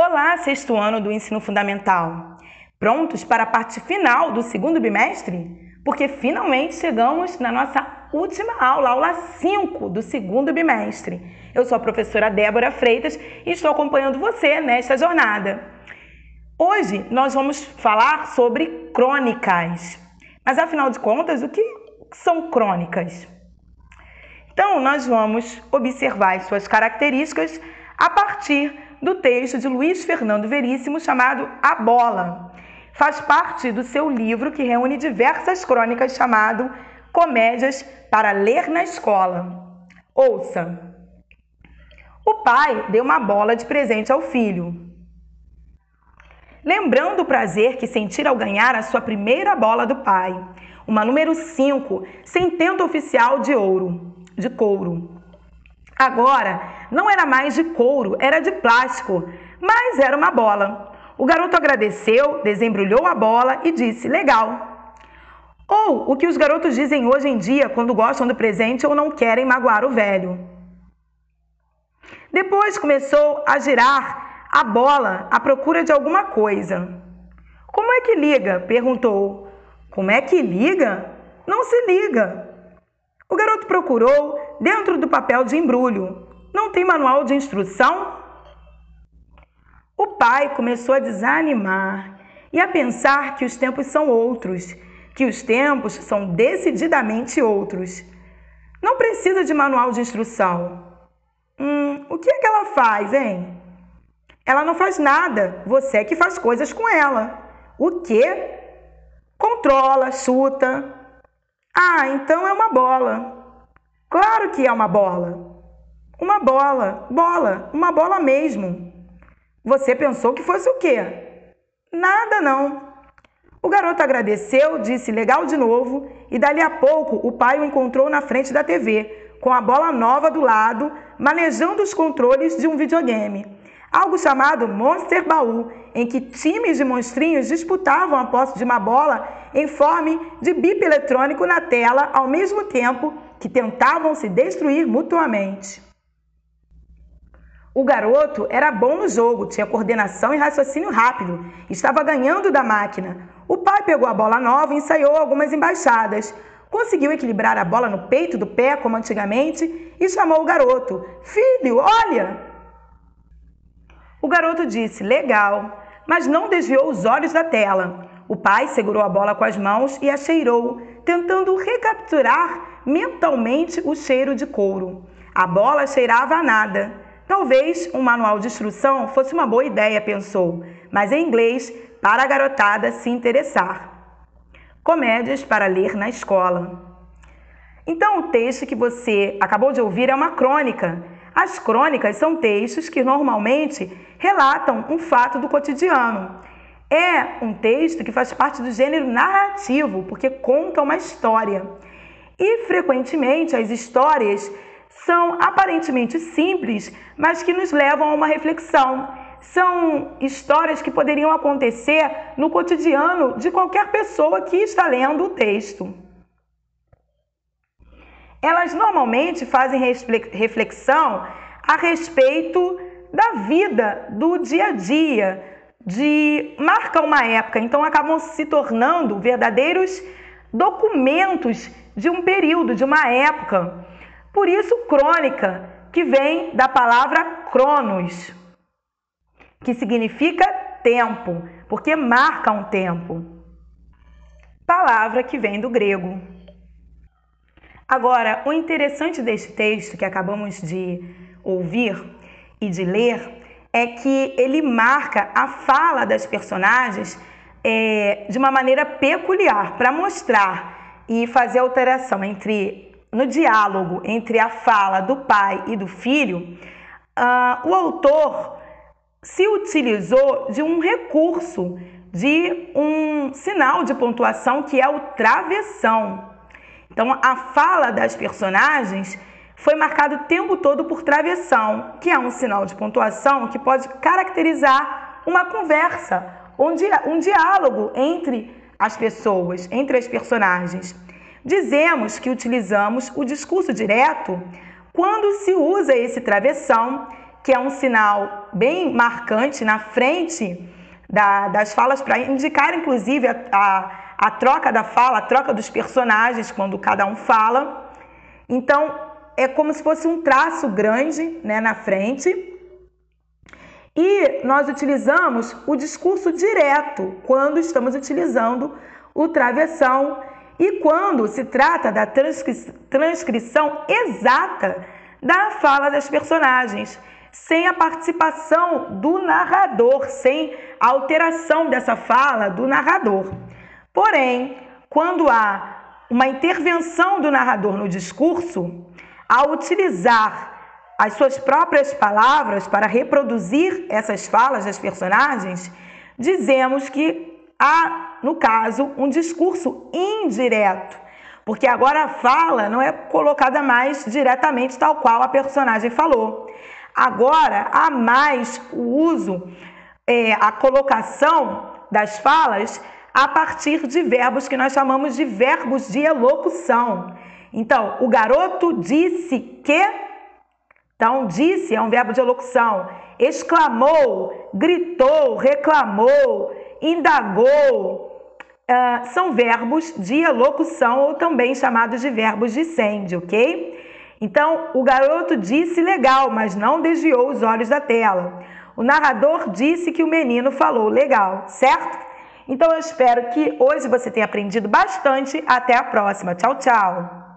Olá, sexto ano do ensino fundamental. Prontos para a parte final do segundo bimestre? Porque finalmente chegamos na nossa última aula, aula 5 do segundo bimestre. Eu sou a professora Débora Freitas e estou acompanhando você nesta jornada. Hoje nós vamos falar sobre crônicas. Mas afinal de contas, o que são crônicas? Então, nós vamos observar suas características a partir do texto de Luiz Fernando Veríssimo chamado A Bola. Faz parte do seu livro que reúne diversas crônicas chamado Comédias para Ler na Escola. Ouça. O pai deu uma bola de presente ao filho. Lembrando o prazer que sentira ao ganhar a sua primeira bola do pai, uma número 5, sem tento oficial de ouro, de couro. Agora, não era mais de couro, era de plástico, mas era uma bola. O garoto agradeceu, desembrulhou a bola e disse: Legal. Ou o que os garotos dizem hoje em dia quando gostam do presente ou não querem magoar o velho. Depois começou a girar a bola à procura de alguma coisa. Como é que liga? perguntou. Como é que liga? Não se liga. O garoto procurou dentro do papel de embrulho. Não tem manual de instrução? O pai começou a desanimar e a pensar que os tempos são outros, que os tempos são decididamente outros. Não precisa de manual de instrução. Hum, o que é que ela faz, hein? Ela não faz nada, você é que faz coisas com ela. O quê? Controla, chuta, ah, então é uma bola. Claro que é uma bola. Uma bola, bola, uma bola mesmo. Você pensou que fosse o quê? Nada não. O garoto agradeceu, disse legal de novo e dali a pouco o pai o encontrou na frente da TV, com a bola nova do lado, manejando os controles de um videogame algo chamado Monster Baú, em que times de monstrinhos disputavam a posse de uma bola em forma de bip eletrônico na tela ao mesmo tempo que tentavam se destruir mutuamente. O garoto era bom no jogo, tinha coordenação e raciocínio rápido, estava ganhando da máquina. O pai pegou a bola nova e ensaiou algumas embaixadas. Conseguiu equilibrar a bola no peito do pé, como antigamente, e chamou o garoto: Filho, olha! O garoto disse: Legal, mas não desviou os olhos da tela. O pai segurou a bola com as mãos e a cheirou, tentando recapturar mentalmente o cheiro de couro. A bola cheirava a nada. Talvez um manual de instrução fosse uma boa ideia, pensou, mas em inglês para a garotada se interessar. Comédias para ler na escola. Então, o texto que você acabou de ouvir é uma crônica as crônicas são textos que normalmente relatam um fato do cotidiano. É um texto que faz parte do gênero narrativo, porque conta uma história. E frequentemente as histórias são aparentemente simples, mas que nos levam a uma reflexão. São histórias que poderiam acontecer no cotidiano de qualquer pessoa que está lendo o texto elas normalmente fazem reflexão a respeito da vida, do dia a dia, de marca uma época, então acabam se tornando verdadeiros documentos de um período, de uma época. Por isso, crônica, que vem da palavra cronos, que significa tempo, porque marca um tempo. Palavra que vem do grego. Agora, o interessante deste texto que acabamos de ouvir e de ler é que ele marca a fala das personagens é, de uma maneira peculiar para mostrar e fazer alteração entre no diálogo entre a fala do pai e do filho. Uh, o autor se utilizou de um recurso, de um sinal de pontuação que é o travessão. Então, a fala das personagens foi marcada o tempo todo por travessão, que é um sinal de pontuação que pode caracterizar uma conversa, um, di um diálogo entre as pessoas, entre as personagens. Dizemos que utilizamos o discurso direto quando se usa esse travessão, que é um sinal bem marcante na frente da, das falas, para indicar, inclusive, a, a, a troca da fala, a troca dos personagens, quando cada um fala. Então, é como se fosse um traço grande né, na frente. E nós utilizamos o discurso direto quando estamos utilizando o travessão e quando se trata da transcri transcrição exata da fala das personagens sem a participação do narrador, sem a alteração dessa fala do narrador. Porém, quando há uma intervenção do narrador no discurso, ao utilizar as suas próprias palavras para reproduzir essas falas das personagens, dizemos que há, no caso, um discurso indireto, porque agora a fala não é colocada mais diretamente tal qual a personagem falou. Agora há mais o uso, é, a colocação das falas a partir de verbos que nós chamamos de verbos de elocução. Então, o garoto disse que. Então, disse é um verbo de elocução. Exclamou, gritou, reclamou, indagou. Uh, são verbos de elocução ou também chamados de verbos de sende, ok? Então, o garoto disse legal, mas não desviou os olhos da tela. O narrador disse que o menino falou legal, certo? Então, eu espero que hoje você tenha aprendido bastante. Até a próxima. Tchau, tchau.